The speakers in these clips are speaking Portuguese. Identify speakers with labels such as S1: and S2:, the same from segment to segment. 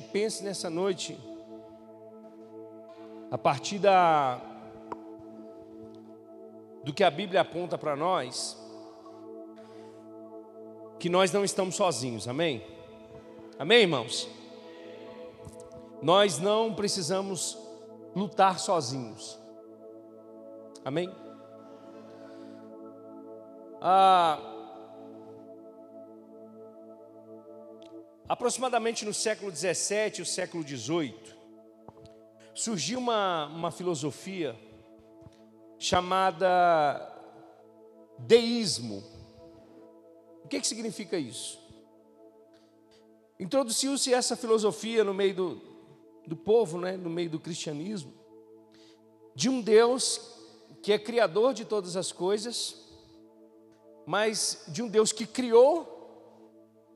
S1: pense nessa noite, a partir da, do que a Bíblia aponta para nós, que nós não estamos sozinhos, amém? Amém, irmãos? Nós não precisamos lutar sozinhos, amém? Ah, aproximadamente no século 17 e o século 18, surgiu uma, uma filosofia chamada deísmo. O que, que significa isso? Introduziu-se essa filosofia no meio do, do povo, né, no meio do cristianismo, de um Deus que é criador de todas as coisas, mas de um Deus que criou,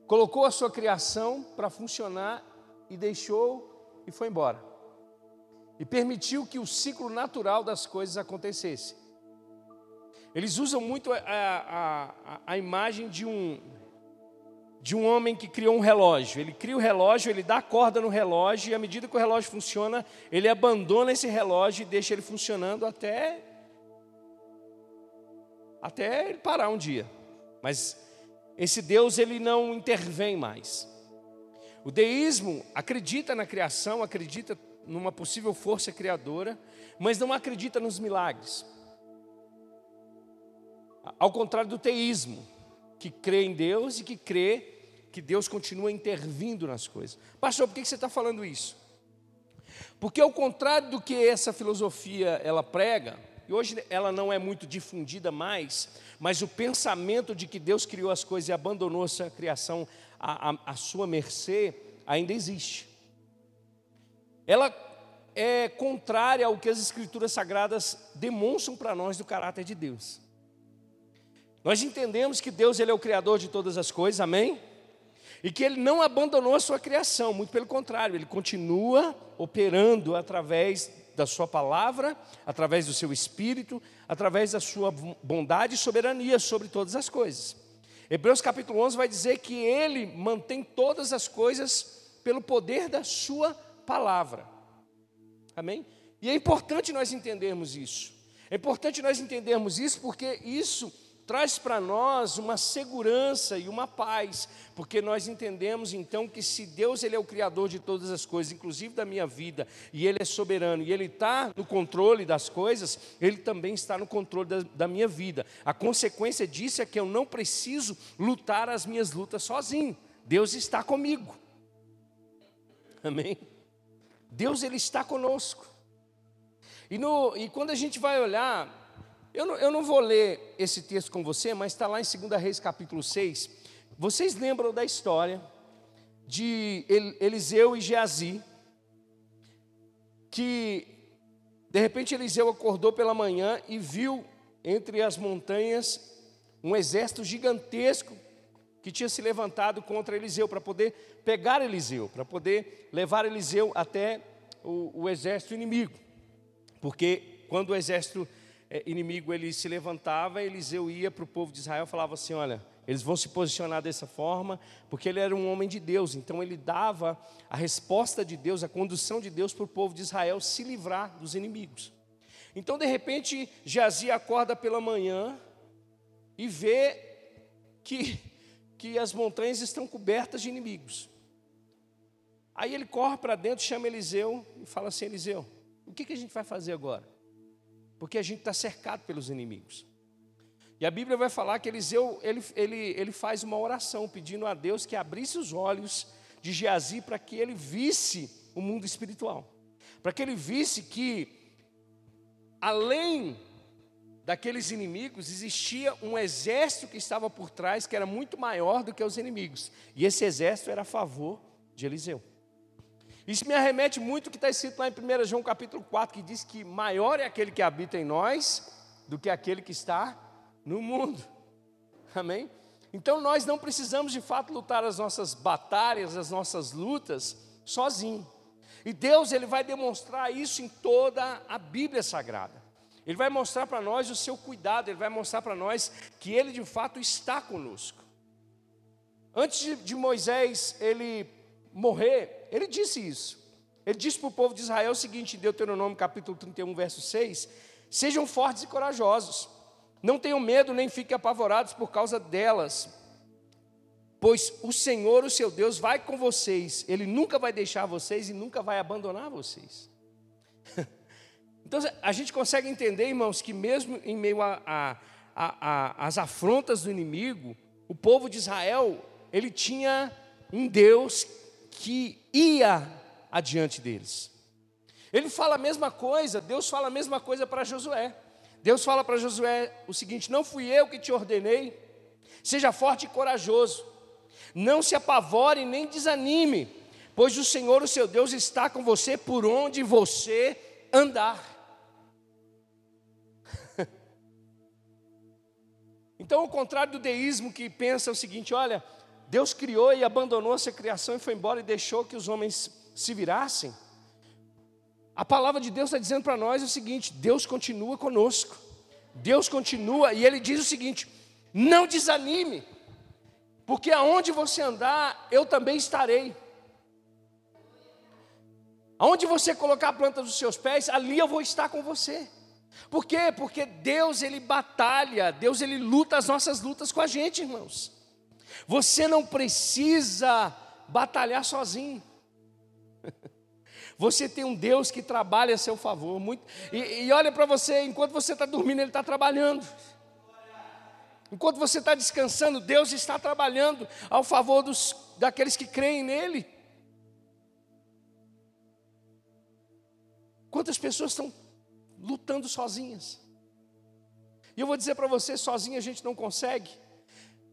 S1: colocou a sua criação para funcionar e deixou e foi embora. E permitiu que o ciclo natural das coisas acontecesse. Eles usam muito a, a, a, imagem de um, de um homem que criou um relógio. Ele cria o relógio, ele dá a corda no relógio, e à medida que o relógio funciona, ele abandona esse relógio e deixa ele funcionando até até ele parar um dia. Mas esse Deus ele não intervém mais. O deísmo acredita na criação, acredita numa possível força criadora, mas não acredita nos milagres. Ao contrário do teísmo, que crê em Deus e que crê que Deus continua intervindo nas coisas. Pastor, por que você está falando isso? Porque ao contrário do que essa filosofia ela prega, e hoje ela não é muito difundida mais, mas o pensamento de que Deus criou as coisas e abandonou essa criação à, à, à sua mercê ainda existe. Ela é contrária ao que as escrituras sagradas demonstram para nós do caráter de Deus. Nós entendemos que Deus ele é o criador de todas as coisas, amém? E que ele não abandonou a sua criação, muito pelo contrário, ele continua operando através da sua palavra, através do seu espírito, através da sua bondade e soberania sobre todas as coisas. Hebreus capítulo 11 vai dizer que ele mantém todas as coisas pelo poder da sua palavra. Amém? E é importante nós entendermos isso. É importante nós entendermos isso porque isso traz para nós uma segurança e uma paz, porque nós entendemos então que se Deus ele é o criador de todas as coisas, inclusive da minha vida, e Ele é soberano, e Ele está no controle das coisas, Ele também está no controle da, da minha vida. A consequência disso é que eu não preciso lutar as minhas lutas sozinho. Deus está comigo. Amém? Deus ele está conosco. E, no, e quando a gente vai olhar eu não, eu não vou ler esse texto com você, mas está lá em 2 Reis capítulo 6. Vocês lembram da história de Eliseu e Geazi, que de repente Eliseu acordou pela manhã e viu entre as montanhas um exército gigantesco que tinha se levantado contra Eliseu para poder pegar Eliseu, para poder levar Eliseu até o, o exército inimigo. Porque quando o exército inimigo ele se levantava, Eliseu ia para o povo de Israel e falava assim: olha, eles vão se posicionar dessa forma, porque ele era um homem de Deus, então ele dava a resposta de Deus, a condução de Deus para o povo de Israel se livrar dos inimigos. Então, de repente, Jazia acorda pela manhã e vê que, que as montanhas estão cobertas de inimigos. Aí ele corre para dentro, chama Eliseu e fala assim: Eliseu, o que, que a gente vai fazer agora? Porque a gente está cercado pelos inimigos. E a Bíblia vai falar que Eliseu ele, ele, ele faz uma oração pedindo a Deus que abrisse os olhos de Geazi para que ele visse o mundo espiritual, para que ele visse que além daqueles inimigos existia um exército que estava por trás que era muito maior do que os inimigos, e esse exército era a favor de Eliseu. Isso me arremete muito o que está escrito lá em 1 João capítulo 4, que diz que maior é aquele que habita em nós do que aquele que está no mundo. Amém? Então nós não precisamos de fato lutar as nossas batalhas, as nossas lutas sozinho. E Deus ele vai demonstrar isso em toda a Bíblia Sagrada. Ele vai mostrar para nós o seu cuidado, ele vai mostrar para nós que ele de fato está conosco. Antes de Moisés ele morrer, ele disse isso. Ele disse para o povo de Israel o seguinte, em Deuteronômio capítulo 31, verso 6: Sejam fortes e corajosos, não tenham medo nem fiquem apavorados por causa delas, pois o Senhor, o seu Deus, vai com vocês, Ele nunca vai deixar vocês e nunca vai abandonar vocês. Então a gente consegue entender, irmãos, que mesmo em meio às afrontas do inimigo, o povo de Israel, ele tinha um Deus que ia adiante deles. Ele fala a mesma coisa, Deus fala a mesma coisa para Josué. Deus fala para Josué o seguinte: Não fui eu que te ordenei, seja forte e corajoso, não se apavore nem desanime, pois o Senhor, o seu Deus, está com você por onde você andar. então, ao contrário do deísmo que pensa o seguinte: olha, Deus criou e abandonou essa criação e foi embora e deixou que os homens se virassem. A palavra de Deus está dizendo para nós o seguinte: Deus continua conosco, Deus continua, e Ele diz o seguinte: não desanime, porque aonde você andar, eu também estarei. Aonde você colocar a planta dos seus pés, ali eu vou estar com você. Por quê? Porque Deus ele batalha, Deus ele luta as nossas lutas com a gente, irmãos. Você não precisa batalhar sozinho. Você tem um Deus que trabalha a seu favor. Muito, e, e olha para você, enquanto você está dormindo, Ele está trabalhando. Enquanto você está descansando, Deus está trabalhando ao favor dos, daqueles que creem nele. Quantas pessoas estão lutando sozinhas? E eu vou dizer para você: sozinho a gente não consegue.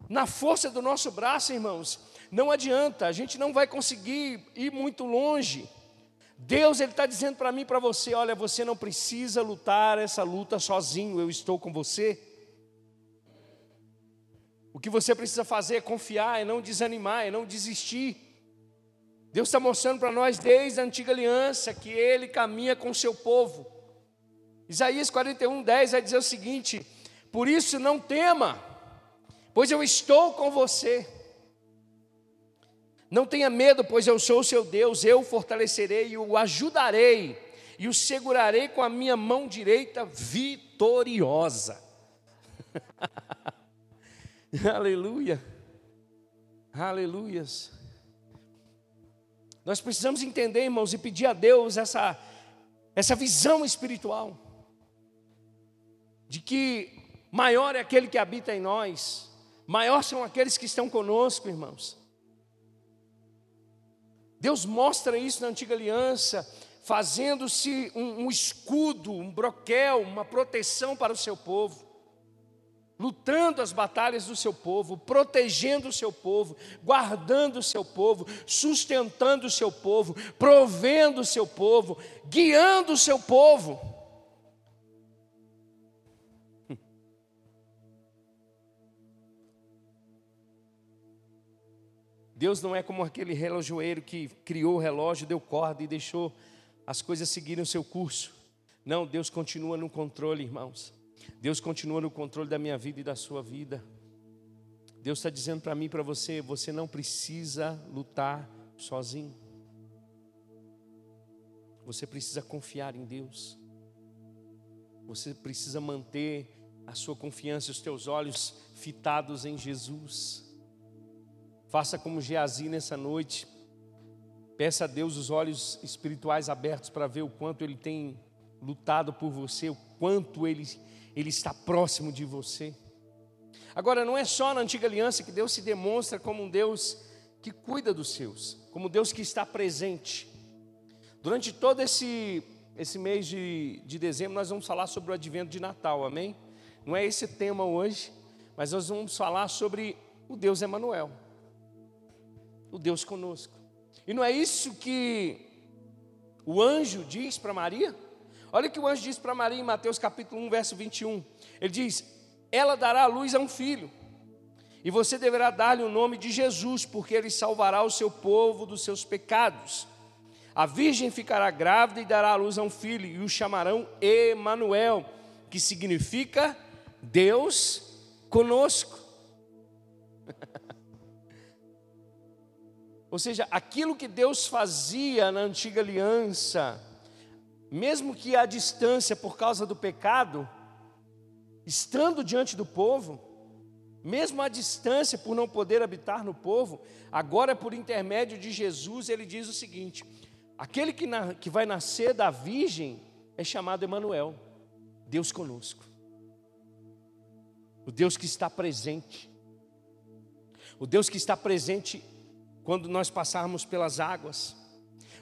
S1: Na força do nosso braço, irmãos, não adianta, a gente não vai conseguir ir muito longe. Deus ele está dizendo para mim e para você: olha, você não precisa lutar essa luta sozinho, eu estou com você. O que você precisa fazer é confiar, é não desanimar, é não desistir. Deus está mostrando para nós desde a antiga aliança que Ele caminha com o seu povo. Isaías 41, 10 vai dizer o seguinte: Por isso não tema, pois eu estou com você. Não tenha medo, pois eu sou o seu Deus, eu o fortalecerei e o ajudarei, e o segurarei com a minha mão direita vitoriosa. Aleluia. Aleluias. Nós precisamos entender, irmãos, e pedir a Deus essa, essa visão espiritual, de que maior é aquele que habita em nós, maior são aqueles que estão conosco, irmãos. Deus mostra isso na antiga aliança, fazendo-se um, um escudo, um broquel, uma proteção para o seu povo lutando as batalhas do seu povo, protegendo o seu povo, guardando o seu povo, sustentando o seu povo, provendo o seu povo, guiando o seu povo. Deus não é como aquele relojoeiro que criou o relógio, deu corda e deixou as coisas seguirem o seu curso. Não, Deus continua no controle, irmãos. Deus continua no controle da minha vida e da sua vida. Deus está dizendo para mim e para você: você não precisa lutar sozinho. Você precisa confiar em Deus. Você precisa manter a sua confiança os teus olhos fitados em Jesus. Faça como Geazi nessa noite. Peça a Deus os olhos espirituais abertos para ver o quanto Ele tem lutado por você, o quanto Ele ele está próximo de você. Agora, não é só na antiga aliança que Deus se demonstra como um Deus que cuida dos seus, como Deus que está presente. Durante todo esse, esse mês de, de dezembro, nós vamos falar sobre o advento de Natal, amém? Não é esse tema hoje, mas nós vamos falar sobre o Deus Emanuel, o Deus conosco. E não é isso que o anjo diz para Maria? Olha o que o anjo diz para Maria em Mateus capítulo 1, verso 21. Ele diz: Ela dará a luz a um filho, e você deverá dar-lhe o nome de Jesus, porque ele salvará o seu povo dos seus pecados. A virgem ficará grávida e dará a luz a um filho, e o chamarão Emanuel, que significa Deus conosco. Ou seja, aquilo que Deus fazia na antiga aliança, mesmo que à distância por causa do pecado, estando diante do povo, mesmo à distância por não poder habitar no povo, agora por intermédio de Jesus, ele diz o seguinte: aquele que, na, que vai nascer da virgem é chamado Emanuel, Deus conosco. O Deus que está presente. O Deus que está presente quando nós passarmos pelas águas.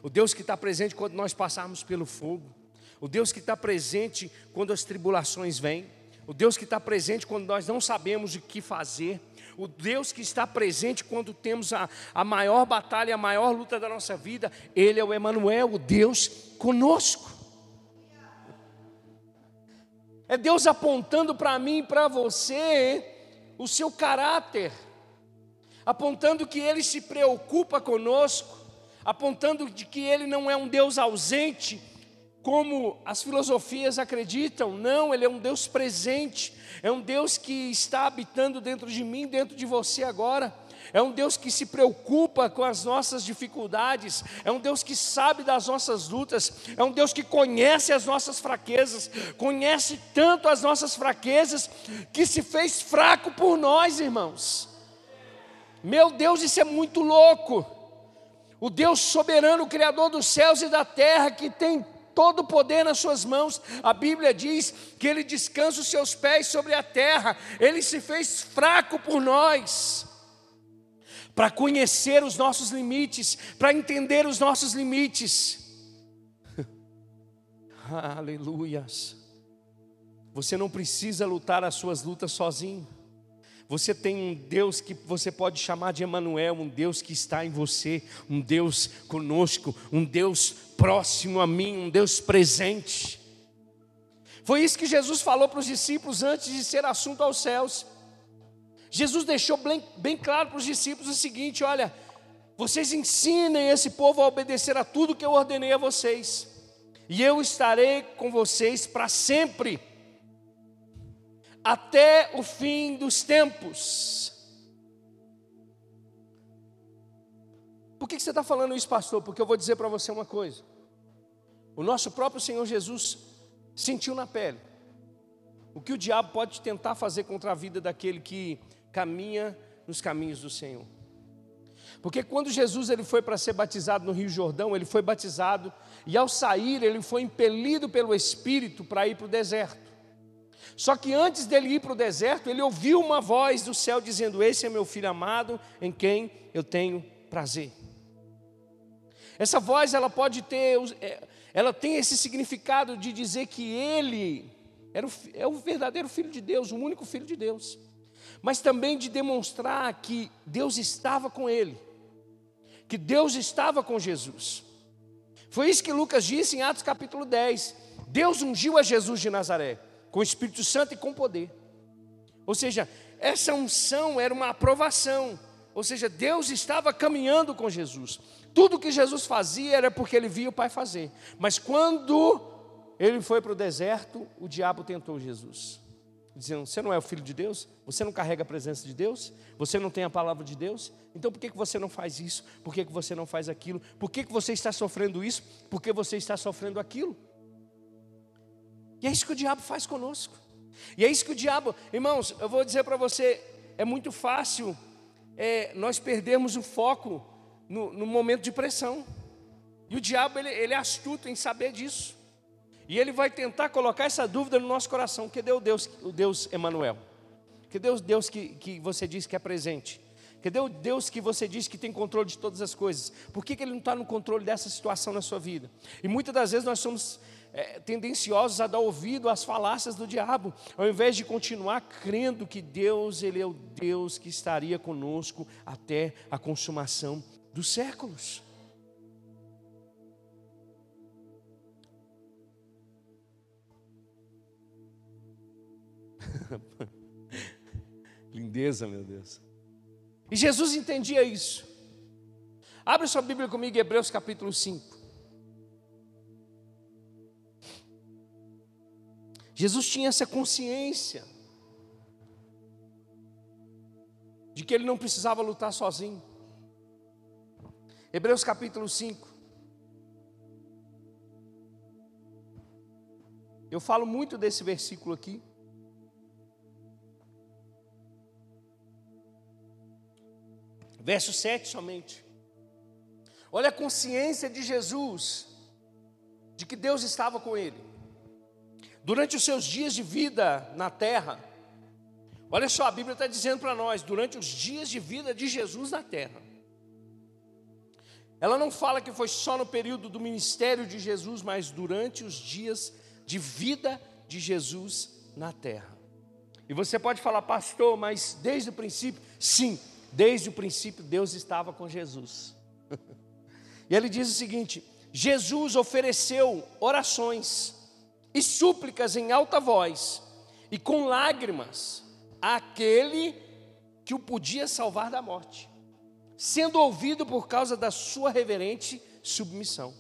S1: O Deus que está presente quando nós passarmos pelo fogo. O Deus que está presente quando as tribulações vêm. O Deus que está presente quando nós não sabemos o que fazer. O Deus que está presente quando temos a, a maior batalha, a maior luta da nossa vida. Ele é o Emanuel, o Deus conosco. É Deus apontando para mim e para você o seu caráter, apontando que Ele se preocupa conosco, apontando de que Ele não é um Deus ausente, como as filosofias acreditam, não, Ele é um Deus presente, é um Deus que está habitando dentro de mim, dentro de você agora. É um Deus que se preocupa com as nossas dificuldades, é um Deus que sabe das nossas lutas, é um Deus que conhece as nossas fraquezas, conhece tanto as nossas fraquezas, que se fez fraco por nós, irmãos. Meu Deus, isso é muito louco. O Deus soberano, Criador dos céus e da terra, que tem todo o poder nas suas mãos. A Bíblia diz que ele descansa os seus pés sobre a terra, ele se fez fraco por nós. Para conhecer os nossos limites, para entender os nossos limites. Aleluias. Você não precisa lutar as suas lutas sozinho. Você tem um Deus que você pode chamar de Emanuel, um Deus que está em você, um Deus conosco, um Deus próximo a mim, um Deus presente. Foi isso que Jesus falou para os discípulos antes de ser assunto aos céus. Jesus deixou bem, bem claro para os discípulos o seguinte: olha, vocês ensinem esse povo a obedecer a tudo que eu ordenei a vocês, e eu estarei com vocês para sempre até o fim dos tempos. Por que você está falando isso, pastor? Porque eu vou dizer para você uma coisa. O nosso próprio Senhor Jesus sentiu na pele o que o diabo pode tentar fazer contra a vida daquele que caminha nos caminhos do Senhor. Porque quando Jesus ele foi para ser batizado no Rio Jordão, ele foi batizado e ao sair ele foi impelido pelo Espírito para ir para o deserto. Só que antes dele ir para o deserto, ele ouviu uma voz do céu dizendo: Esse é meu filho amado, em quem eu tenho prazer. Essa voz ela pode ter, é, ela tem esse significado de dizer que ele era o, é o verdadeiro filho de Deus, o único filho de Deus, mas também de demonstrar que Deus estava com ele, que Deus estava com Jesus. Foi isso que Lucas disse em Atos capítulo 10. Deus ungiu a Jesus de Nazaré com o Espírito Santo e com poder. Ou seja, essa unção era uma aprovação. Ou seja, Deus estava caminhando com Jesus. Tudo que Jesus fazia era porque ele via o Pai fazer. Mas quando ele foi para o deserto, o diabo tentou Jesus. Dizendo: Você não é o filho de Deus? Você não carrega a presença de Deus? Você não tem a palavra de Deus? Então por que, que você não faz isso? Por que, que você não faz aquilo? Por que, que você está sofrendo isso? Por que você está sofrendo aquilo? E é isso que o diabo faz conosco. E é isso que o diabo, irmãos, eu vou dizer para você, é muito fácil é, nós perdermos o foco no, no, momento de pressão. E o diabo, ele, ele é astuto em saber disso. E ele vai tentar colocar essa dúvida no nosso coração: cadê o Deus, o Deus Emanuel? Cadê o Deus que, que você diz que é presente? Cadê o Deus que você diz que tem controle de todas as coisas? Por que, que Ele não está no controle dessa situação na sua vida? E muitas das vezes nós somos é, tendenciosos a dar ouvido às falácias do diabo, ao invés de continuar crendo que Deus, Ele é o Deus que estaria conosco até a consumação dos séculos. Lindeza, meu Deus. E Jesus entendia isso. Abre sua Bíblia comigo, Hebreus capítulo 5. Jesus tinha essa consciência de que ele não precisava lutar sozinho. Hebreus capítulo 5. Eu falo muito desse versículo aqui. Verso 7 somente. Olha a consciência de Jesus, de que Deus estava com ele. Durante os seus dias de vida na terra, olha só, a Bíblia está dizendo para nós, durante os dias de vida de Jesus na terra, ela não fala que foi só no período do ministério de Jesus, mas durante os dias de vida de Jesus na terra. E você pode falar, pastor, mas desde o princípio? Sim, desde o princípio Deus estava com Jesus. e ele diz o seguinte: Jesus ofereceu orações e súplicas em alta voz e com lágrimas àquele que o podia salvar da morte sendo ouvido por causa da sua reverente submissão.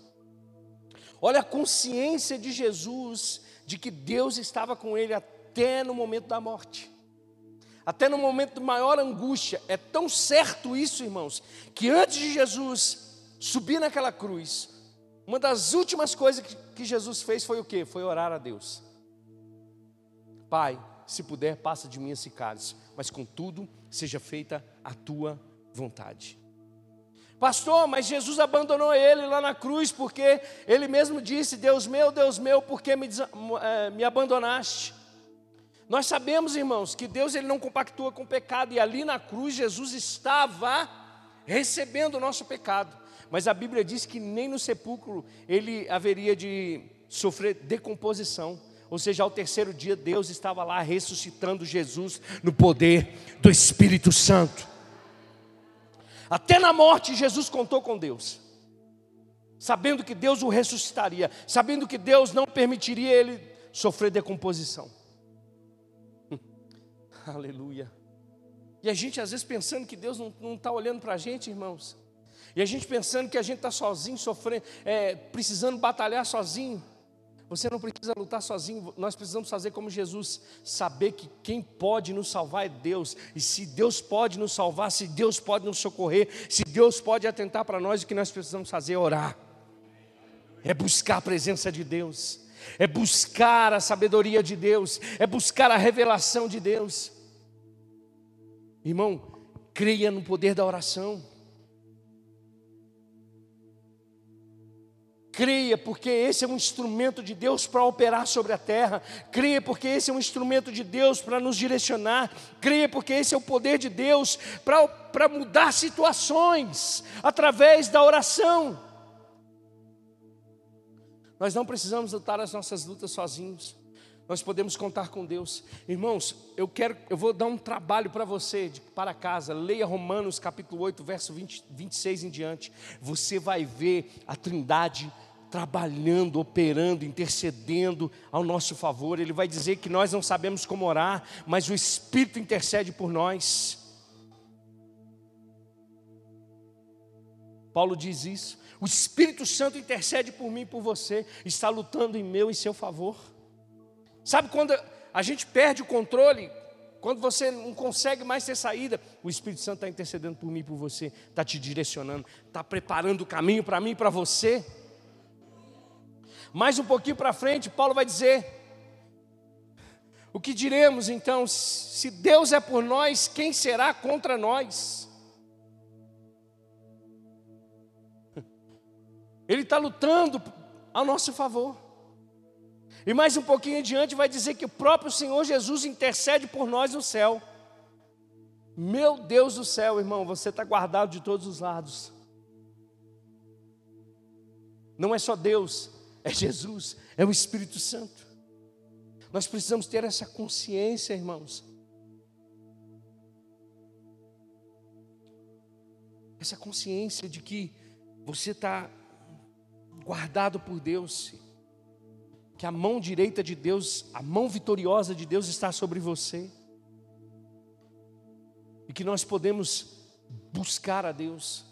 S1: Olha a consciência de Jesus de que Deus estava com ele até no momento da morte. Até no momento de maior angústia, é tão certo isso, irmãos, que antes de Jesus subir naquela cruz, uma das últimas coisas que, Jesus fez foi o que? Foi orar a Deus. Pai, se puder, passa de mim esse cálice, mas contudo, seja feita a tua vontade. Pastor, mas Jesus abandonou ele lá na cruz, porque ele mesmo disse: Deus meu, Deus meu, por que me, é, me abandonaste? Nós sabemos, irmãos, que Deus ele não compactua com o pecado, e ali na cruz Jesus estava recebendo o nosso pecado. Mas a Bíblia diz que nem no sepulcro ele haveria de sofrer decomposição. Ou seja, ao terceiro dia Deus estava lá ressuscitando Jesus no poder do Espírito Santo. Até na morte, Jesus contou com Deus, sabendo que Deus o ressuscitaria, sabendo que Deus não permitiria ele sofrer decomposição. Aleluia. E a gente às vezes pensando que Deus não está olhando para a gente, irmãos. E a gente pensando que a gente está sozinho, sofrendo, é, precisando batalhar sozinho. Você não precisa lutar sozinho, nós precisamos fazer como Jesus, saber que quem pode nos salvar é Deus, e se Deus pode nos salvar, se Deus pode nos socorrer, se Deus pode atentar para nós, o que nós precisamos fazer é orar, é buscar a presença de Deus, é buscar a sabedoria de Deus, é buscar a revelação de Deus. Irmão, creia no poder da oração. Creia, porque esse é um instrumento de Deus para operar sobre a terra. Creia, porque esse é um instrumento de Deus para nos direcionar. Creia, porque esse é o poder de Deus para, para mudar situações através da oração. Nós não precisamos lutar as nossas lutas sozinhos. Nós podemos contar com Deus. Irmãos, eu quero, eu vou dar um trabalho para você de, para casa. Leia Romanos capítulo 8, verso 20, 26 em diante. Você vai ver a Trindade trabalhando, operando, intercedendo ao nosso favor. Ele vai dizer que nós não sabemos como orar, mas o Espírito intercede por nós. Paulo diz isso. O Espírito Santo intercede por mim e por você, está lutando em meu e seu favor. Sabe quando a gente perde o controle? Quando você não consegue mais ter saída, o Espírito Santo está intercedendo por mim e por você, está te direcionando, está preparando o caminho para mim e para você. Mais um pouquinho para frente, Paulo vai dizer: O que diremos então? Se Deus é por nós, quem será contra nós? Ele está lutando a nosso favor. E mais um pouquinho adiante vai dizer que o próprio Senhor Jesus intercede por nós no céu. Meu Deus do céu, irmão, você está guardado de todos os lados. Não é só Deus, é Jesus, é o Espírito Santo. Nós precisamos ter essa consciência, irmãos. Essa consciência de que você está guardado por Deus, que a mão direita de Deus, a mão vitoriosa de Deus está sobre você, e que nós podemos buscar a Deus,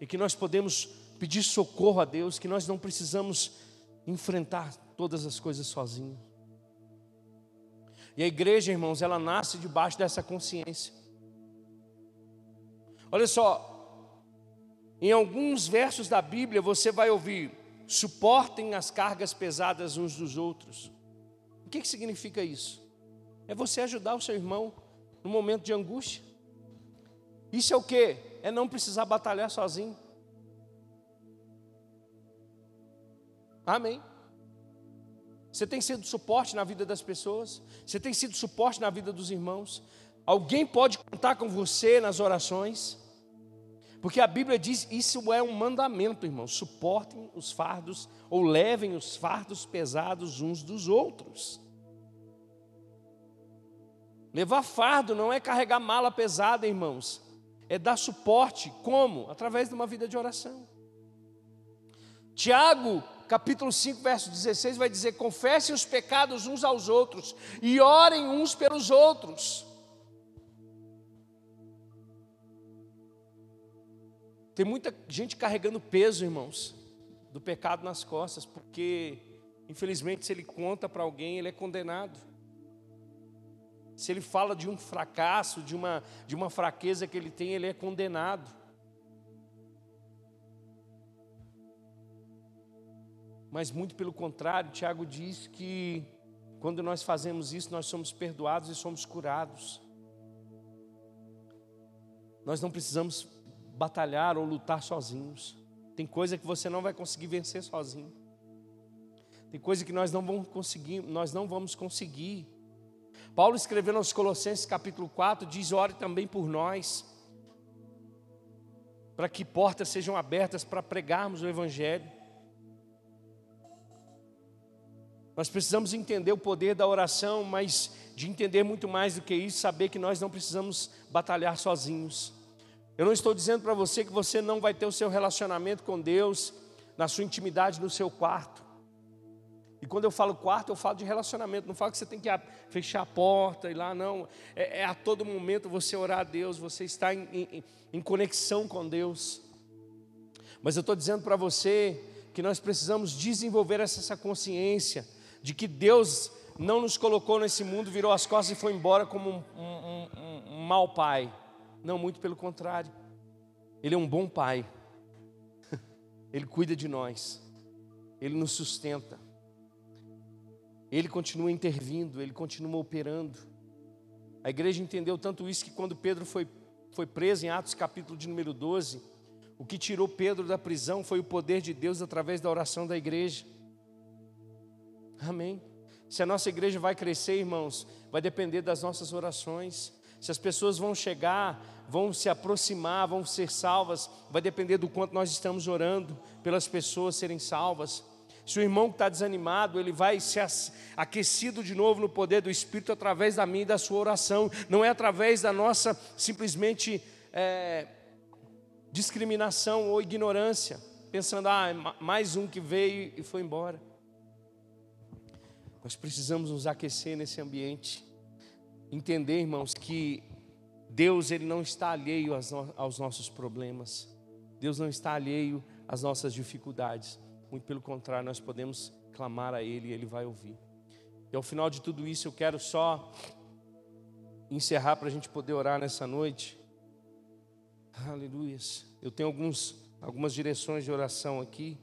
S1: e que nós podemos pedir socorro a Deus, que nós não precisamos enfrentar todas as coisas sozinho. E a igreja, irmãos, ela nasce debaixo dessa consciência. Olha só, Em alguns versos da Bíblia você vai ouvir: suportem as cargas pesadas uns dos outros. O que, que significa isso? É você ajudar o seu irmão no momento de angústia. Isso é o que? É não precisar batalhar sozinho. Amém. Você tem sido suporte na vida das pessoas, você tem sido suporte na vida dos irmãos. Alguém pode contar com você nas orações, porque a Bíblia diz: isso é um mandamento, irmãos. Suportem os fardos ou levem os fardos pesados uns dos outros. Levar fardo não é carregar mala pesada, irmãos, é dar suporte. Como? Através de uma vida de oração. Tiago capítulo 5, verso 16, vai dizer: confessem os pecados uns aos outros e orem uns pelos outros. Tem muita gente carregando peso, irmãos, do pecado nas costas, porque, infelizmente, se ele conta para alguém, ele é condenado. Se ele fala de um fracasso, de uma, de uma fraqueza que ele tem, ele é condenado. Mas muito pelo contrário, Tiago diz que quando nós fazemos isso, nós somos perdoados e somos curados. Nós não precisamos batalhar ou lutar sozinhos. Tem coisa que você não vai conseguir vencer sozinho. Tem coisa que nós não vamos conseguir, nós não vamos conseguir. Paulo escrevendo aos Colossenses capítulo 4 diz: "Ore também por nós, para que portas sejam abertas para pregarmos o evangelho. Nós precisamos entender o poder da oração, mas de entender muito mais do que isso, saber que nós não precisamos batalhar sozinhos. Eu não estou dizendo para você que você não vai ter o seu relacionamento com Deus na sua intimidade no seu quarto. E quando eu falo quarto, eu falo de relacionamento, não falo que você tem que fechar a porta e lá, não. É, é, a todo momento você orar a Deus, você está em, em, em conexão com Deus. Mas eu estou dizendo para você que nós precisamos desenvolver essa consciência de que Deus não nos colocou nesse mundo, virou as costas e foi embora como um, um, um, um mau pai. Não, muito pelo contrário. Ele é um bom pai. Ele cuida de nós. Ele nos sustenta. Ele continua intervindo, ele continua operando. A igreja entendeu tanto isso que quando Pedro foi, foi preso em Atos capítulo de número 12, o que tirou Pedro da prisão foi o poder de Deus através da oração da igreja. Amém. Se a nossa igreja vai crescer, irmãos, vai depender das nossas orações. Se as pessoas vão chegar, vão se aproximar, vão ser salvas, vai depender do quanto nós estamos orando pelas pessoas serem salvas. Se o irmão que está desanimado, ele vai ser aquecido de novo no poder do Espírito através da minha e da sua oração, não é através da nossa simplesmente é, discriminação ou ignorância, pensando, ah, mais um que veio e foi embora. Nós precisamos nos aquecer nesse ambiente, entender, irmãos, que Deus ele não está alheio aos nossos problemas. Deus não está alheio às nossas dificuldades. Muito pelo contrário, nós podemos clamar a Ele e Ele vai ouvir. E ao final de tudo isso, eu quero só encerrar para a gente poder orar nessa noite. Aleluia. Eu tenho alguns, algumas direções de oração aqui.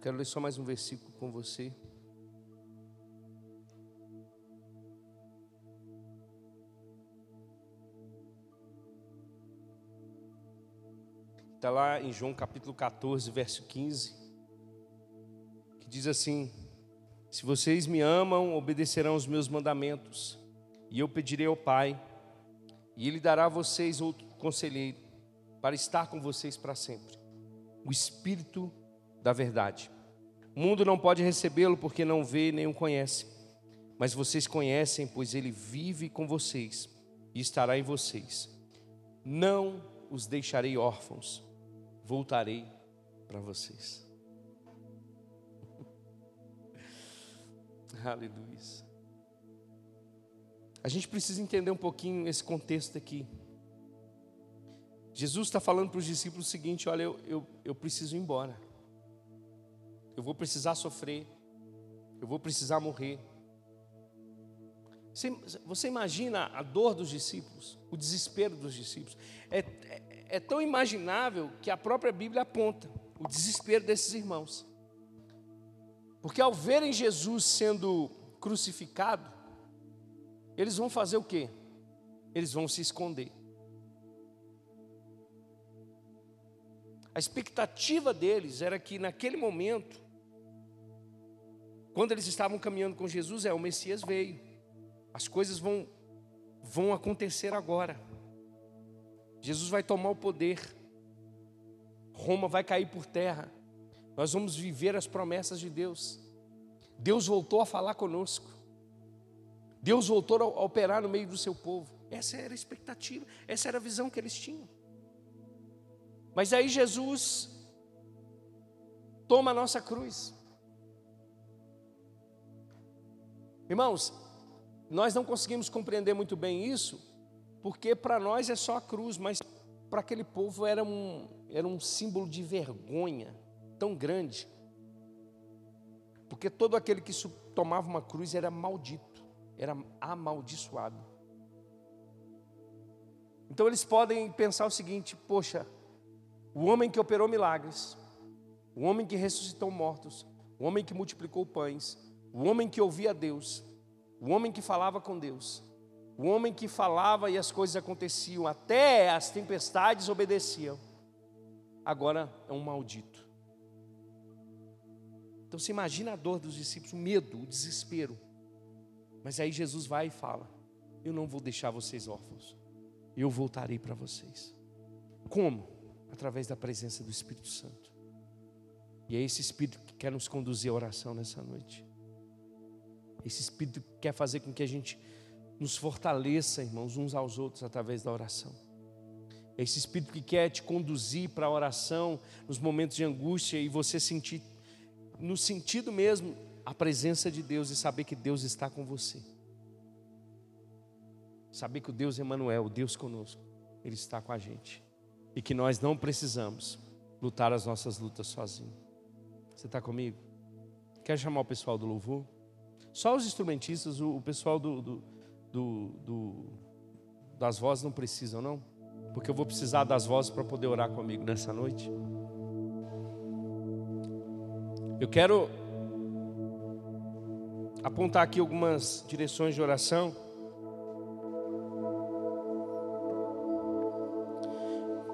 S1: Quero ler só mais um versículo com você. Está lá em João capítulo 14, verso 15, que diz assim: Se vocês me amam, obedecerão os meus mandamentos, e eu pedirei ao Pai, e Ele dará a vocês outro conselheiro, para estar com vocês para sempre, o Espírito da verdade. O mundo não pode recebê-lo porque não vê nem o conhece, mas vocês conhecem, pois ele vive com vocês e estará em vocês. Não os deixarei órfãos, voltarei para vocês. Aleluia. A gente precisa entender um pouquinho esse contexto aqui. Jesus está falando para os discípulos o seguinte: olha, eu, eu, eu preciso ir embora. Eu vou precisar sofrer, eu vou precisar morrer. Você, você imagina a dor dos discípulos, o desespero dos discípulos. É, é, é tão imaginável que a própria Bíblia aponta o desespero desses irmãos. Porque ao verem Jesus sendo crucificado, eles vão fazer o quê? Eles vão se esconder. A expectativa deles era que naquele momento, quando eles estavam caminhando com Jesus, é o Messias veio. As coisas vão vão acontecer agora. Jesus vai tomar o poder. Roma vai cair por terra. Nós vamos viver as promessas de Deus. Deus voltou a falar conosco. Deus voltou a operar no meio do seu povo. Essa era a expectativa, essa era a visão que eles tinham. Mas aí Jesus toma a nossa cruz. Irmãos, nós não conseguimos compreender muito bem isso, porque para nós é só a cruz, mas para aquele povo era um, era um símbolo de vergonha tão grande. Porque todo aquele que tomava uma cruz era maldito, era amaldiçoado. Então eles podem pensar o seguinte: poxa, o homem que operou milagres, o homem que ressuscitou mortos, o homem que multiplicou pães, o homem que ouvia Deus, o homem que falava com Deus, o homem que falava e as coisas aconteciam, até as tempestades obedeciam, agora é um maldito. Então você imagina a dor dos discípulos, o medo, o desespero. Mas aí Jesus vai e fala: Eu não vou deixar vocês órfãos, eu voltarei para vocês. Como? Através da presença do Espírito Santo. E é esse Espírito que quer nos conduzir à oração nessa noite. Esse Espírito quer fazer com que a gente nos fortaleça, irmãos, uns aos outros através da oração. Esse Espírito que quer te conduzir para a oração nos momentos de angústia e você sentir, no sentido mesmo, a presença de Deus e saber que Deus está com você. Saber que o Deus Emmanuel, o Deus conosco, Ele está com a gente. E que nós não precisamos lutar as nossas lutas sozinhos. Você está comigo? Quer chamar o pessoal do louvor? Só os instrumentistas, o, pessoal do, do, do, do, das vozes não precisam, não? Porque eu vou precisar das vozes para poder orar comigo nessa noite. Eu quero apontar aqui algumas direções de oração.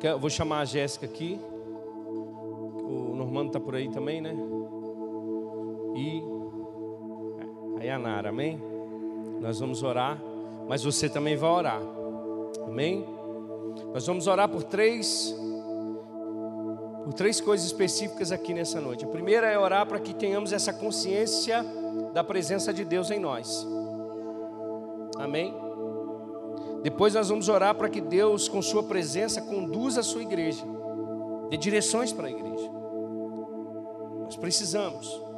S1: Eu vou chamar a Jéssica aqui. O Normando está por aí também, né? E Aí a Nara, amém? Nós vamos orar, mas você também vai orar, amém? Nós vamos orar por três, por três coisas específicas aqui nessa noite. A primeira é orar para que tenhamos essa consciência da presença de Deus em nós, amém? Depois nós vamos orar para que Deus, com Sua presença, conduza a sua igreja, dê direções para a igreja. Nós precisamos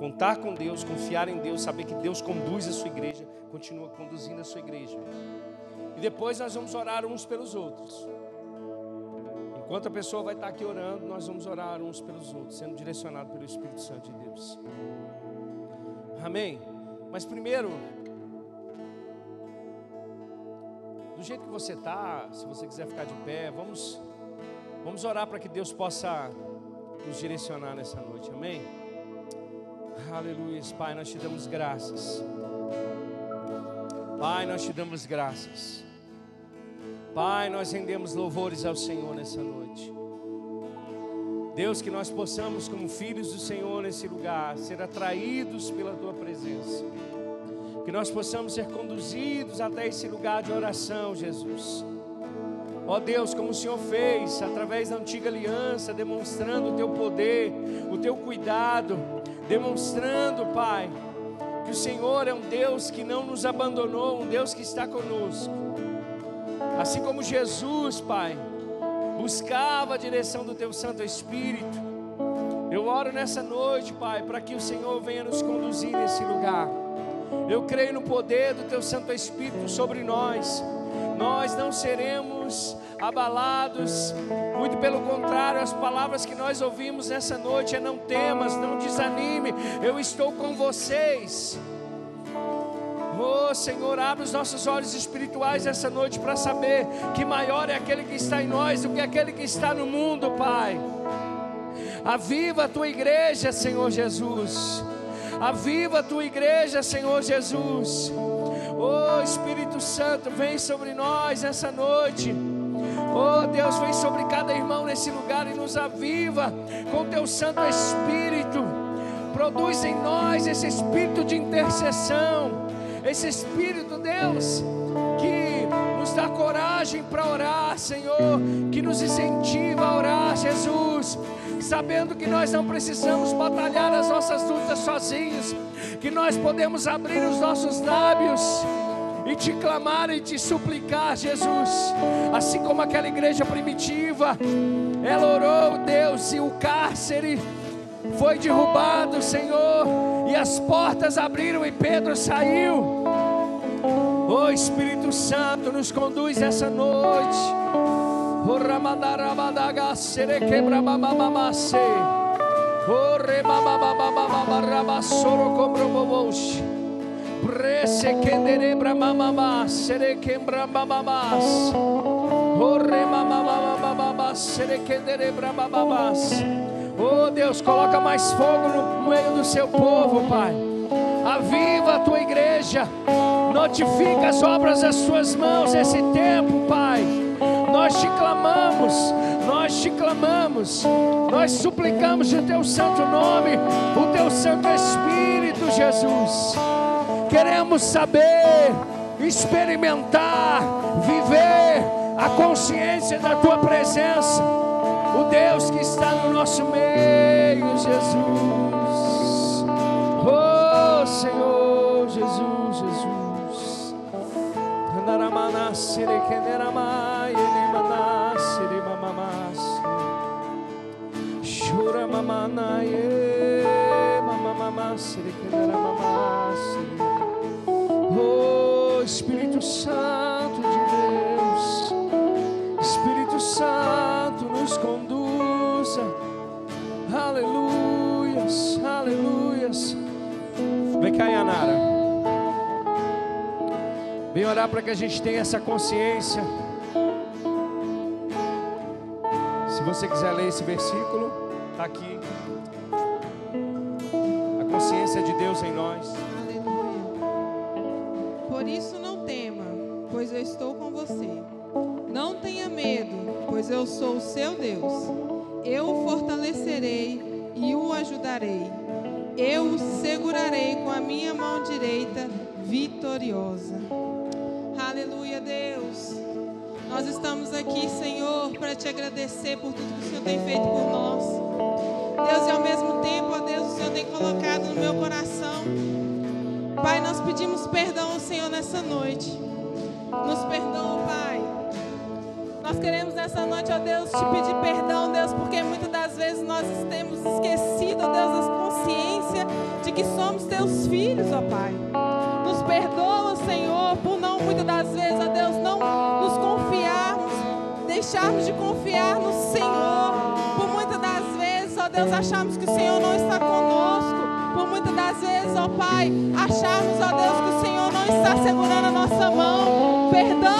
S1: Contar com Deus, confiar em Deus, saber que Deus conduz a sua igreja, continua conduzindo a sua igreja. E depois nós vamos orar uns pelos outros. Enquanto a pessoa vai estar aqui orando, nós vamos orar uns pelos outros, sendo direcionado pelo Espírito Santo de Deus. Amém? Mas primeiro, do jeito que você está, se você quiser ficar de pé, vamos, vamos orar para que Deus possa nos direcionar nessa noite. Amém? Aleluia, Pai, nós te damos graças. Pai, nós te damos graças. Pai, nós rendemos louvores ao Senhor nessa noite. Deus, que nós possamos, como filhos do Senhor nesse lugar, ser atraídos pela tua presença. Que nós possamos ser conduzidos até esse lugar de oração, Jesus. Ó Deus, como o Senhor fez através da antiga aliança, demonstrando o teu poder, o teu cuidado, demonstrando, Pai, que o Senhor é um Deus que não nos abandonou, um Deus que está conosco. Assim como Jesus, Pai, buscava a direção do Teu Santo Espírito, eu oro nessa noite, Pai, para que o Senhor venha nos conduzir nesse lugar. Eu creio no poder do Teu Santo Espírito sobre nós nós não seremos abalados, muito pelo contrário, as palavras que nós ouvimos nessa noite é não temas, não desanime, eu estou com vocês. Oh Senhor, abre os nossos olhos espirituais essa noite para saber que maior é aquele que está em nós do que aquele que está no mundo, Pai. Aviva a tua igreja, Senhor Jesus. Aviva a tua igreja, Senhor Jesus. Oh Espírito Santo, vem sobre nós essa noite. Oh Deus, vem sobre cada irmão nesse lugar e nos aviva com teu Santo Espírito. Produz em nós esse espírito de intercessão esse Espírito, Deus, que nos dá coragem para orar, Senhor, que nos incentiva a orar, Jesus, sabendo que nós não precisamos batalhar as nossas lutas sozinhos, que nós podemos abrir os nossos lábios e te clamar e te suplicar, Jesus. Assim como aquela igreja primitiva, ela orou, Deus, e o cárcere foi derrubado, Senhor, e as portas abriram e Pedro saiu. O oh, Espírito Santo nos conduz essa noite. O Ramandarabadaga serequebra mamamamase. O Remamamamamamarabassoro cobrobobos. Prese kenderebra mamamá serequebra mamamas. Oh Deus, coloca mais fogo no meio do seu povo, Pai. Aviva a tua igreja. Notifica as obras das suas mãos esse tempo, Pai. Nós te clamamos, nós te clamamos, nós suplicamos o teu santo nome, o teu santo Espírito, Jesus. Queremos saber, experimentar, viver a consciência da tua presença o Deus que está no nosso meio, Jesus. Oh Senhor, Jesus, Jesus. Chora mamana ye, mamamama sere kenderamamas. Oh Espírito Santo de Deus, Espírito Santo nos conduz Aleluias, aleluias. Vem cá, Yanara. Vem orar para que a gente tenha essa consciência. Se você quiser ler esse versículo, está aqui. A consciência de Deus em nós.
S2: Por isso não tema, pois eu estou com você. Não tenha medo, pois eu sou o seu Deus eu o fortalecerei e o ajudarei. Eu o segurarei com a minha mão direita vitoriosa. Aleluia, Deus. Nós estamos aqui, Senhor, para te agradecer por tudo que o Senhor tem feito por nós. Deus, e ao mesmo tempo, ó Deus, o Senhor tem colocado no meu coração. Pai, nós pedimos perdão ao Senhor nessa noite. Nos perdoa, Pai nós queremos nessa noite, ó Deus, te pedir perdão, Deus, porque muitas das vezes nós temos esquecido, ó Deus, a consciência de que somos teus filhos, ó Pai. Nos perdoa, Senhor, por não, muitas das vezes, ó Deus, não nos confiarmos, deixarmos de confiar no Senhor. Por muitas das vezes, ó Deus, acharmos que o Senhor não está conosco. Das vezes, ó Pai, acharmos, ó Deus, que o Senhor não está segurando a nossa mão. Perdão,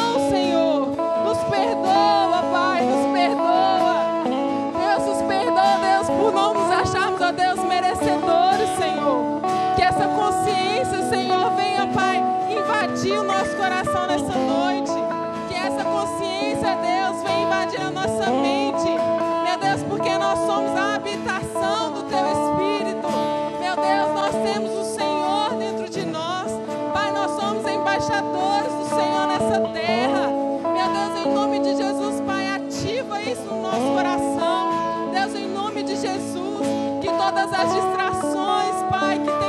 S2: em nome de Jesus, Pai, ativa isso no nosso coração. Deus, em nome de Jesus, que todas as distrações, Pai, que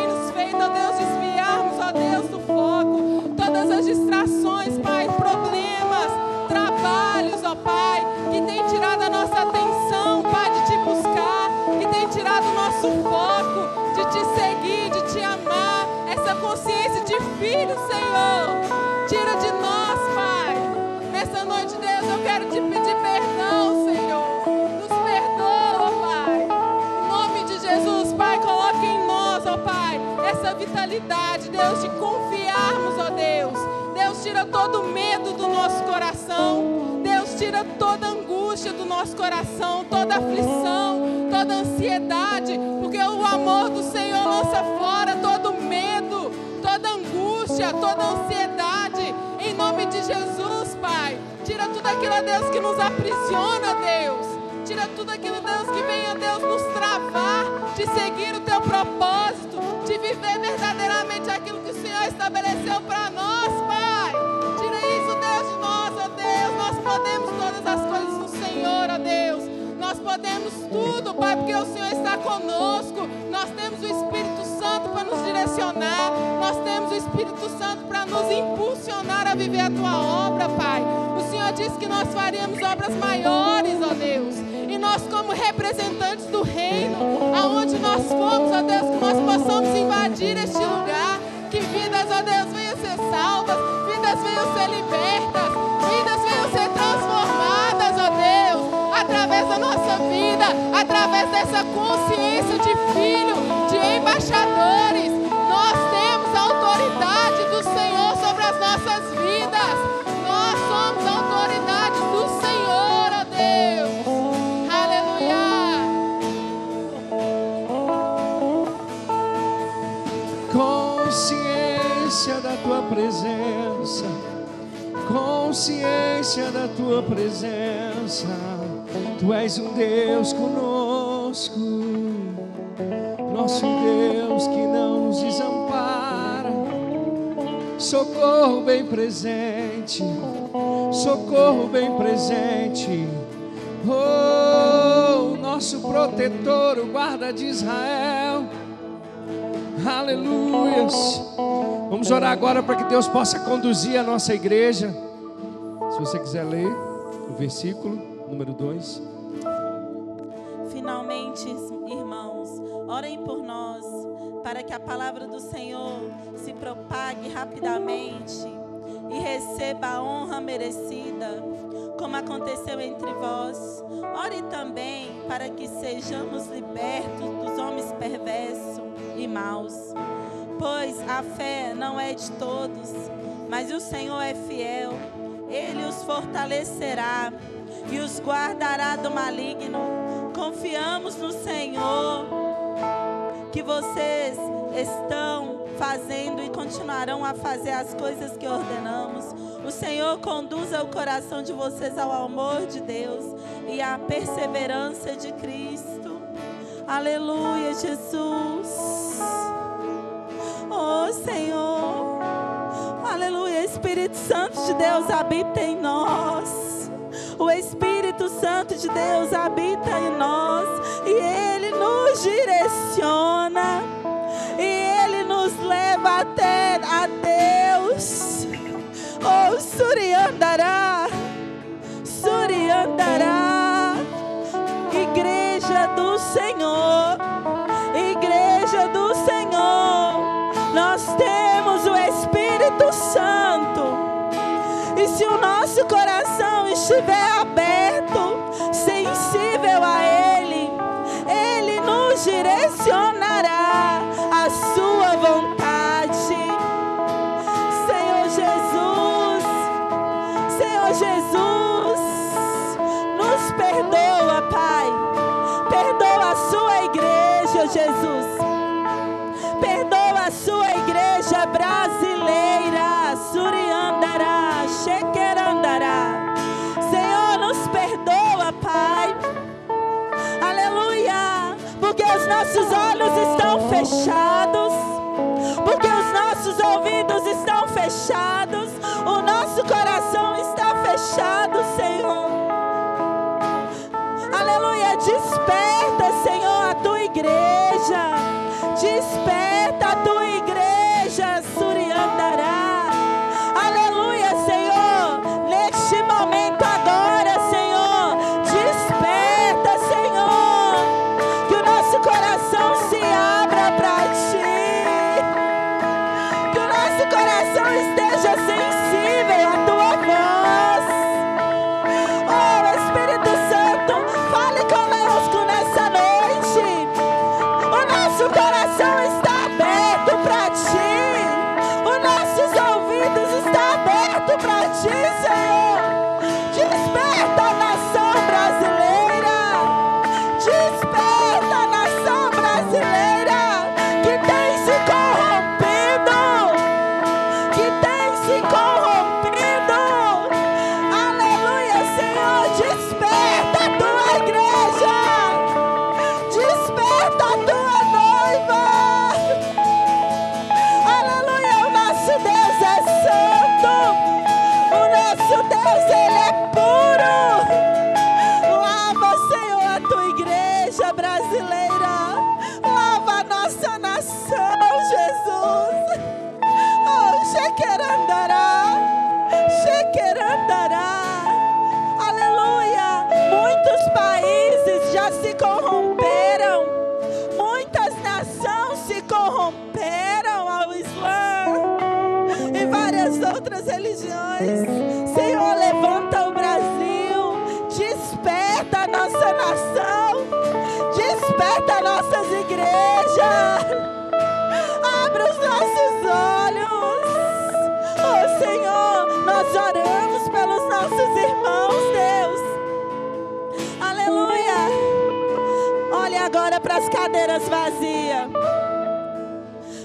S2: mentalidade, Deus, de confiarmos, ó Deus. Deus, tira todo medo do nosso coração. Deus, tira toda angústia do nosso coração, toda aflição, toda ansiedade, porque o amor do Senhor lança fora todo medo, toda angústia, toda ansiedade. Em nome de Jesus, Pai. Tira tudo aquilo, Deus, que nos aprisiona, Deus. Tira tudo aquilo, Deus, que venha, Deus, nos travar de seguir o teu propósito, viver verdadeiramente aquilo que o Senhor estabeleceu para nós, Pai. Tira isso, Deus, de nós, ó Deus. Nós podemos todas as coisas no Senhor, ó Deus. Nós podemos tudo, Pai, porque o Senhor está conosco. Nós temos o Espírito Santo para nos direcionar. Nós temos o Espírito Santo para nos impulsionar a viver a tua obra, Pai. O Senhor disse que nós faríamos obras maiores, ó Deus. E nós, como representantes do reino, aonde nós formos, ó Deus, venham ser libertas, vidas venham ser transformadas, ó Deus, através da nossa vida, através dessa consciência de
S1: consciência da tua presença. Tu és um Deus conosco, nosso Deus que não nos desampara. Socorro bem presente, socorro bem presente. Oh, nosso protetor, o guarda de Israel. Aleluias. Vamos orar agora para que Deus possa conduzir a nossa igreja. Você quiser ler o versículo número 2.
S3: Finalmente, irmãos, orem por nós, para que a palavra do Senhor se propague rapidamente e receba a honra merecida, como aconteceu entre vós. Ore também para que sejamos libertos dos homens perversos e maus. Pois a fé não é de todos, mas o Senhor é fiel. Ele os fortalecerá e os guardará do maligno. Confiamos no Senhor que vocês estão fazendo e continuarão a fazer as coisas que ordenamos. O Senhor conduza o coração de vocês ao amor de Deus e à perseverança de Cristo. Aleluia, Jesus. Oh, Senhor. Espírito Santo de Deus habita em nós. O Espírito Santo de Deus habita em nós. E ele nos direciona. E ele nos leva até a Deus. Oh, Suriandará, Suriandará, Igreja do Senhor, Espírito Santo. E se o nosso coração estiver aberto, sensível a Ele, Ele nos direcionará os nossos olhos estão fechados. Porque os nossos ouvidos estão fechados. O nosso coração está fechado, Senhor. Aleluia. Desperta, Senhor, a tua igreja. Desperta agora para as cadeiras vazias.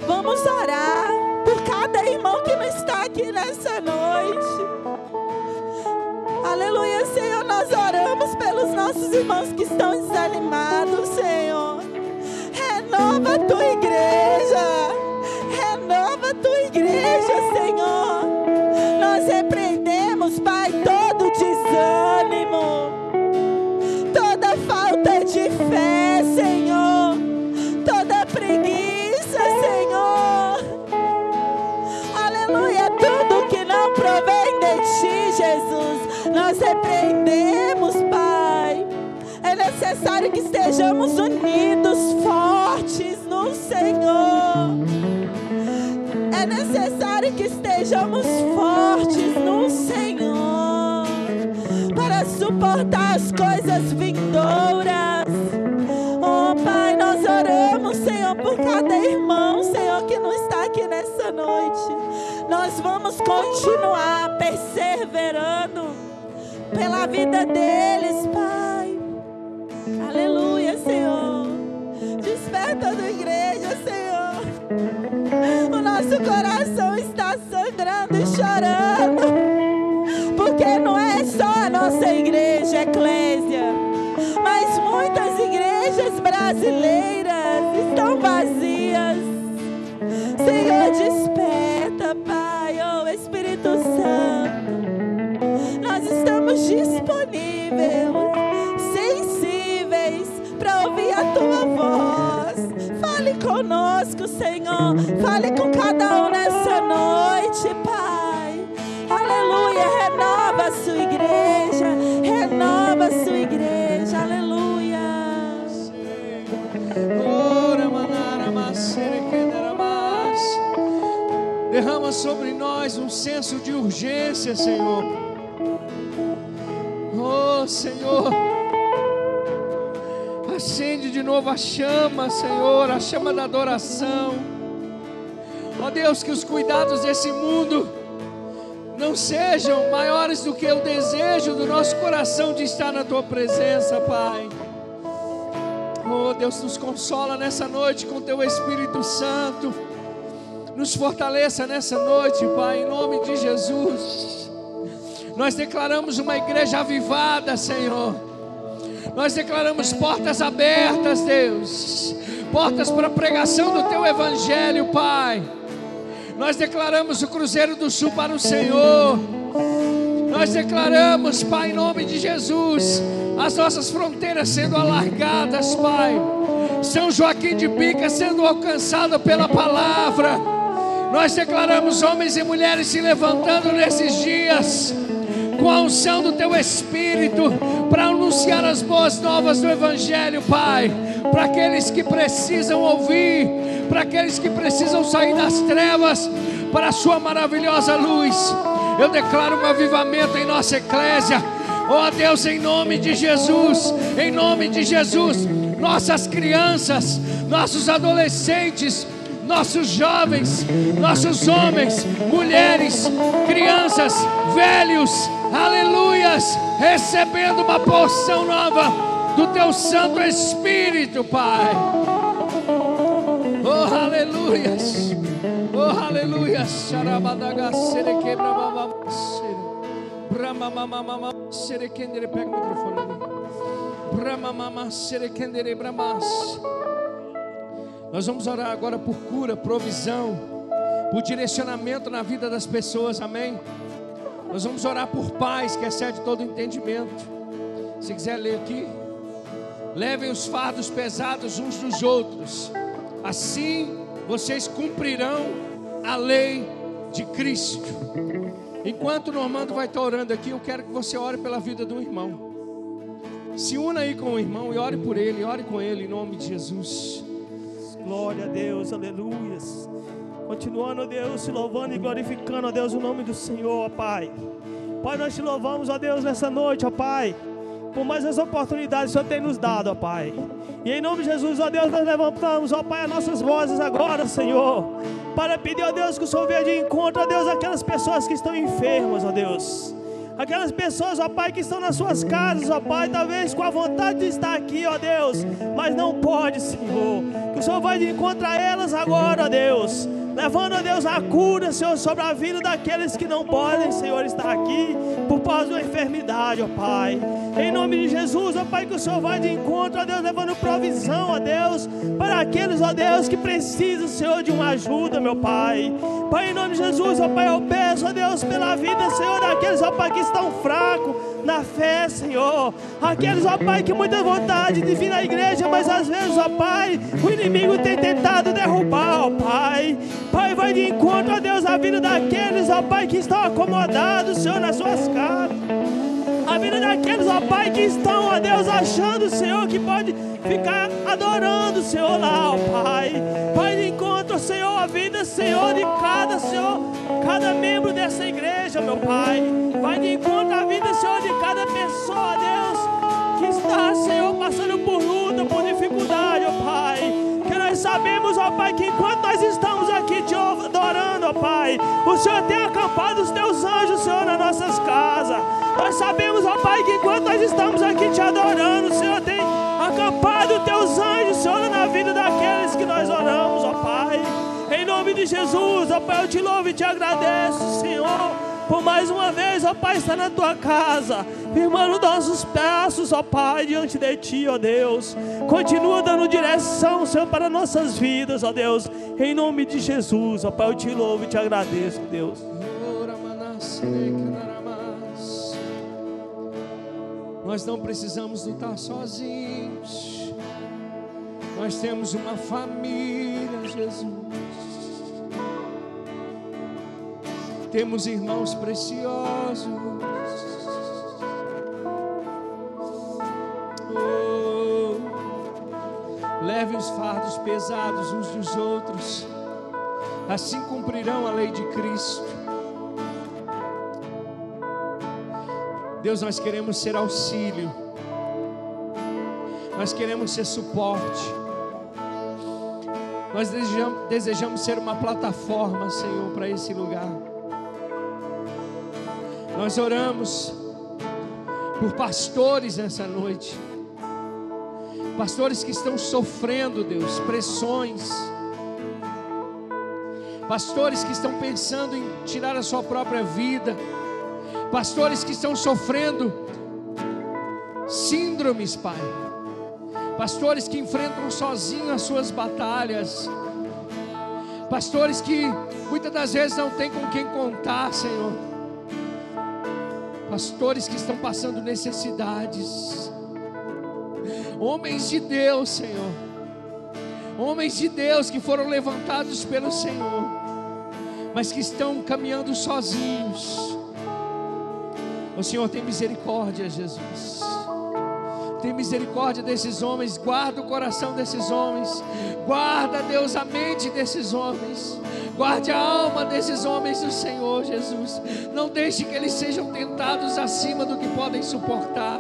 S3: Vamos orar por cada irmão que não está aqui nessa noite. Aleluia, Senhor, nós oramos pelos nossos irmãos que estão desanimados, Senhor. Renova a tua igreja. Estejamos unidos, fortes no Senhor. É necessário que estejamos fortes no Senhor para suportar as coisas vindouras. Oh Pai, nós oramos, Senhor, por cada irmão, Senhor, que não está aqui nessa noite. Nós vamos continuar perseverando pela vida deles, Pai. Desperta a igreja, Senhor. O nosso coração está sangrando e chorando. Porque não é só a nossa igreja, eclésia, mas muitas igrejas brasileiras estão vazias. Senhor, desperta, Pai, oh Espírito Santo. Nós estamos disponíveis, conosco, Senhor. Fale com cada um nessa noite, Pai. Aleluia. Renova a sua igreja. Renova a sua igreja. Aleluia.
S1: Derrama sobre nós um senso de urgência, Senhor. Oh, Senhor. Acende de novo a chama, Senhor, a chama da adoração. Ó Deus, que os cuidados desse mundo não sejam maiores do que o desejo do nosso coração de estar na tua presença, Pai. Oh, Deus, nos consola nessa noite com teu Espírito Santo. Nos fortaleça nessa noite, Pai, em nome de Jesus. Nós declaramos uma igreja avivada, Senhor. Nós declaramos portas abertas, Deus. Portas para a pregação do teu evangelho, Pai. Nós declaramos o Cruzeiro do Sul para o Senhor. Nós declaramos, Pai, em nome de Jesus, as nossas fronteiras sendo alargadas, Pai. São Joaquim de Pica sendo alcançado pela palavra. Nós declaramos homens e mulheres se levantando nesses dias com a unção do teu Espírito para anunciar as boas novas do Evangelho, Pai, para aqueles que precisam ouvir, para aqueles que precisam sair das trevas para a Sua maravilhosa luz. Eu declaro um avivamento em nossa eclésia. Oh Deus, em nome de Jesus, em nome de Jesus, nossas crianças, nossos adolescentes, nossos jovens, nossos homens, mulheres, crianças, velhos, aleluias, recebendo uma porção nova do teu Santo Espírito, Pai. Oh, aleluias, oh, aleluias, quebra Brahma mama mama serekendere pega o microfone ali. Brahma mama serekendere bramas. Nós vamos orar agora por cura, provisão, por direcionamento na vida das pessoas, amém? Nós vamos orar por paz que excede todo entendimento. Se quiser ler aqui, levem os fardos pesados uns dos outros, assim vocês cumprirão a lei de Cristo. Enquanto o Normando vai estar orando aqui, eu quero que você ore pela vida do irmão. Se una aí com o irmão e ore por ele, ore com ele em nome de Jesus.
S4: Glória a Deus, aleluias. Continuando, Deus, se louvando e glorificando, ó Deus, o nome do Senhor, ó Pai. Pai, nós te louvamos, ó Deus, nessa noite, ó Pai. Por mais as oportunidades que o Senhor tem nos dado, ó Pai. E em nome de Jesus, ó Deus, nós levantamos, ó Pai, as nossas vozes agora, Senhor. Para pedir, ó Deus, que o Senhor venha de encontro, ó Deus, aquelas pessoas que estão enfermas, ó Deus. Aquelas pessoas, ó Pai, que estão nas suas casas, ó Pai, talvez com a vontade de estar aqui, ó Deus, mas não pode, Senhor. Que o Senhor vai a elas agora, ó Deus levando, a Deus, a cura, Senhor, sobre a vida daqueles que não podem, Senhor, estar aqui por causa de uma enfermidade, ó Pai. Em nome de Jesus, ó Pai, que o Senhor vai de encontro, ó Deus, levando provisão, ó Deus, para aqueles, ó Deus, que precisam, Senhor, de uma ajuda, meu Pai. Pai, em nome de Jesus, ó Pai, eu peço, ó Deus, pela vida, Senhor, daqueles, ó Pai, que estão fracos na fé, Senhor. Aqueles, ó Pai, que muita vontade de vir à igreja, mas às vezes, ó Pai, o inimigo tem tentado derrubar, ó Pai. Pai, vai de encontro, ó Deus, a vida daqueles, ó Pai, que estão acomodados, Senhor, nas suas casas. A vida daqueles, ó Pai, que estão, ó Deus, achando, Senhor, que pode ficar adorando, Senhor, lá, ó Pai. Pai, de encontro, Senhor, a vida, Senhor, de cada, Senhor, cada membro dessa igreja, meu Pai. Vai de encontro a vida, Senhor, de cada pessoa, Deus, que está, Senhor, passando por luta, por dificuldade, ó Pai. Que nós sabemos, ó Pai, que enquanto nós estamos aqui te adorando, ó Pai, o Senhor tem acampado os teus anjos, Senhor, nas nossas casas. Nós sabemos, ó Pai, que enquanto nós estamos aqui te adorando, o Senhor tem acampado teus anjos, Senhor, na vida daqueles que nós oramos, ó Pai. Em nome de Jesus, ó Pai, eu te louvo e te agradeço, Senhor por mais uma vez, ó Pai, estar na tua casa, firmando nossos passos, ó Pai, diante de ti, ó Deus. Continua dando direção, Senhor, para nossas vidas, ó Deus, em nome de Jesus, ó Pai, eu te louvo e te agradeço, Deus.
S1: Nós não precisamos lutar sozinhos. Nós temos uma família, Jesus. Temos irmãos preciosos. Oh, leve os fardos pesados uns dos outros, assim cumprirão a lei de Cristo. Deus, nós queremos ser auxílio, nós queremos ser suporte, nós desejamos, ser uma plataforma, Senhor, para esse lugar. Nós oramos por pastores nessa noite. Pastores que estão sofrendo, Deus, pressões. Pastores que estão pensando em tirar a sua própria vida. Pastores que estão sofrendo síndromes, Pai. Pastores que enfrentam sozinhos as suas batalhas. Pastores que muitas das vezes não têm com quem contar, Senhor pastores que estão passando necessidades, homens de Deus, Senhor, homens de Deus que foram levantados pelo Senhor, mas que estão caminhando sozinhos. O Senhor tem misericórdia, Jesus. Tem misericórdia desses homens, guarda o coração desses homens, guarda, Deus, a mente desses homens. Guarde a alma desses homens do Senhor, Jesus. Não deixe que eles sejam tentados acima do que podem suportar.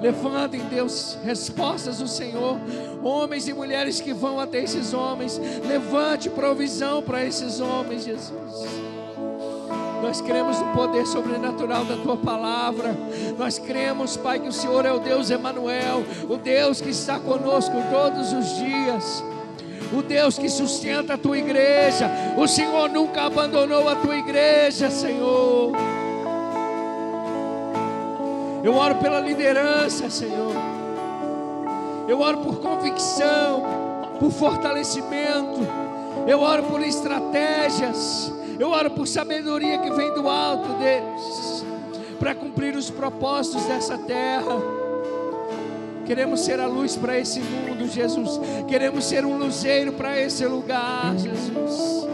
S1: Levantem, Deus, respostas do Senhor. Homens e mulheres que vão até esses homens. Levante provisão para esses homens, Jesus. Nós cremos no poder sobrenatural da tua palavra. Nós cremos, Pai, que o Senhor é o Deus Emanuel, o Deus que está conosco todos os dias o Deus que sustenta a tua igreja. O Senhor nunca abandonou a tua igreja, Senhor. Eu oro pela liderança, Senhor. Eu oro por convicção, por fortalecimento. Eu oro por estratégias. Eu oro por sabedoria que vem do alto, Deus, para cumprir os propósitos dessa terra. Queremos ser a luz para esse mundo, Jesus. Queremos ser um luzeiro para esse lugar, Jesus.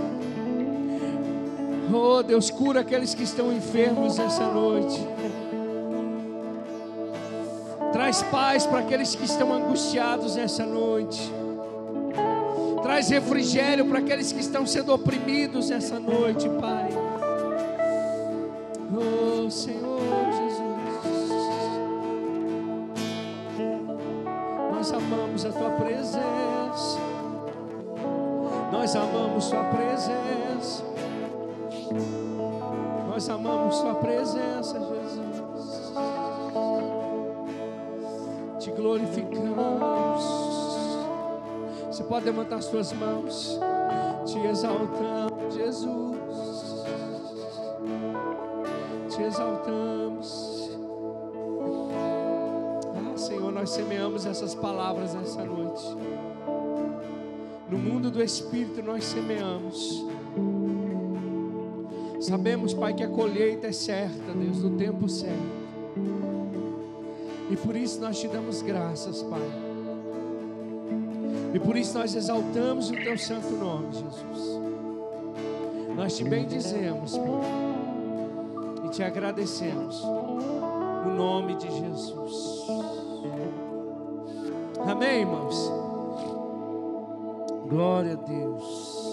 S1: Oh, Deus, cura aqueles que estão enfermos essa noite. Traz paz para aqueles que estão angustiados nessa noite. Traz refrigério para aqueles que estão sendo oprimidos nessa noite, Pai. Oh, Senhor Jesus. Nós amamos a tua presença. Nós amamos tua presença. Nós amamos tua presença, Jesus. Te glorificamos. Você pode levantar suas mãos. Te exaltamos, Jesus. Te exaltamos. Ah, Senhor, nós semeamos essas palavras nessa noite. No mundo do Espírito nós semeamos. Sabemos, Pai, que a colheita é certa, Deus, no tempo certo. E por isso nós te damos graças, Pai. E por isso nós exaltamos o teu santo nome, Jesus. Nós te bendizemos, Pai. E te agradecemos. No nome de Jesus. Amém, irmãos? Glória a Deus.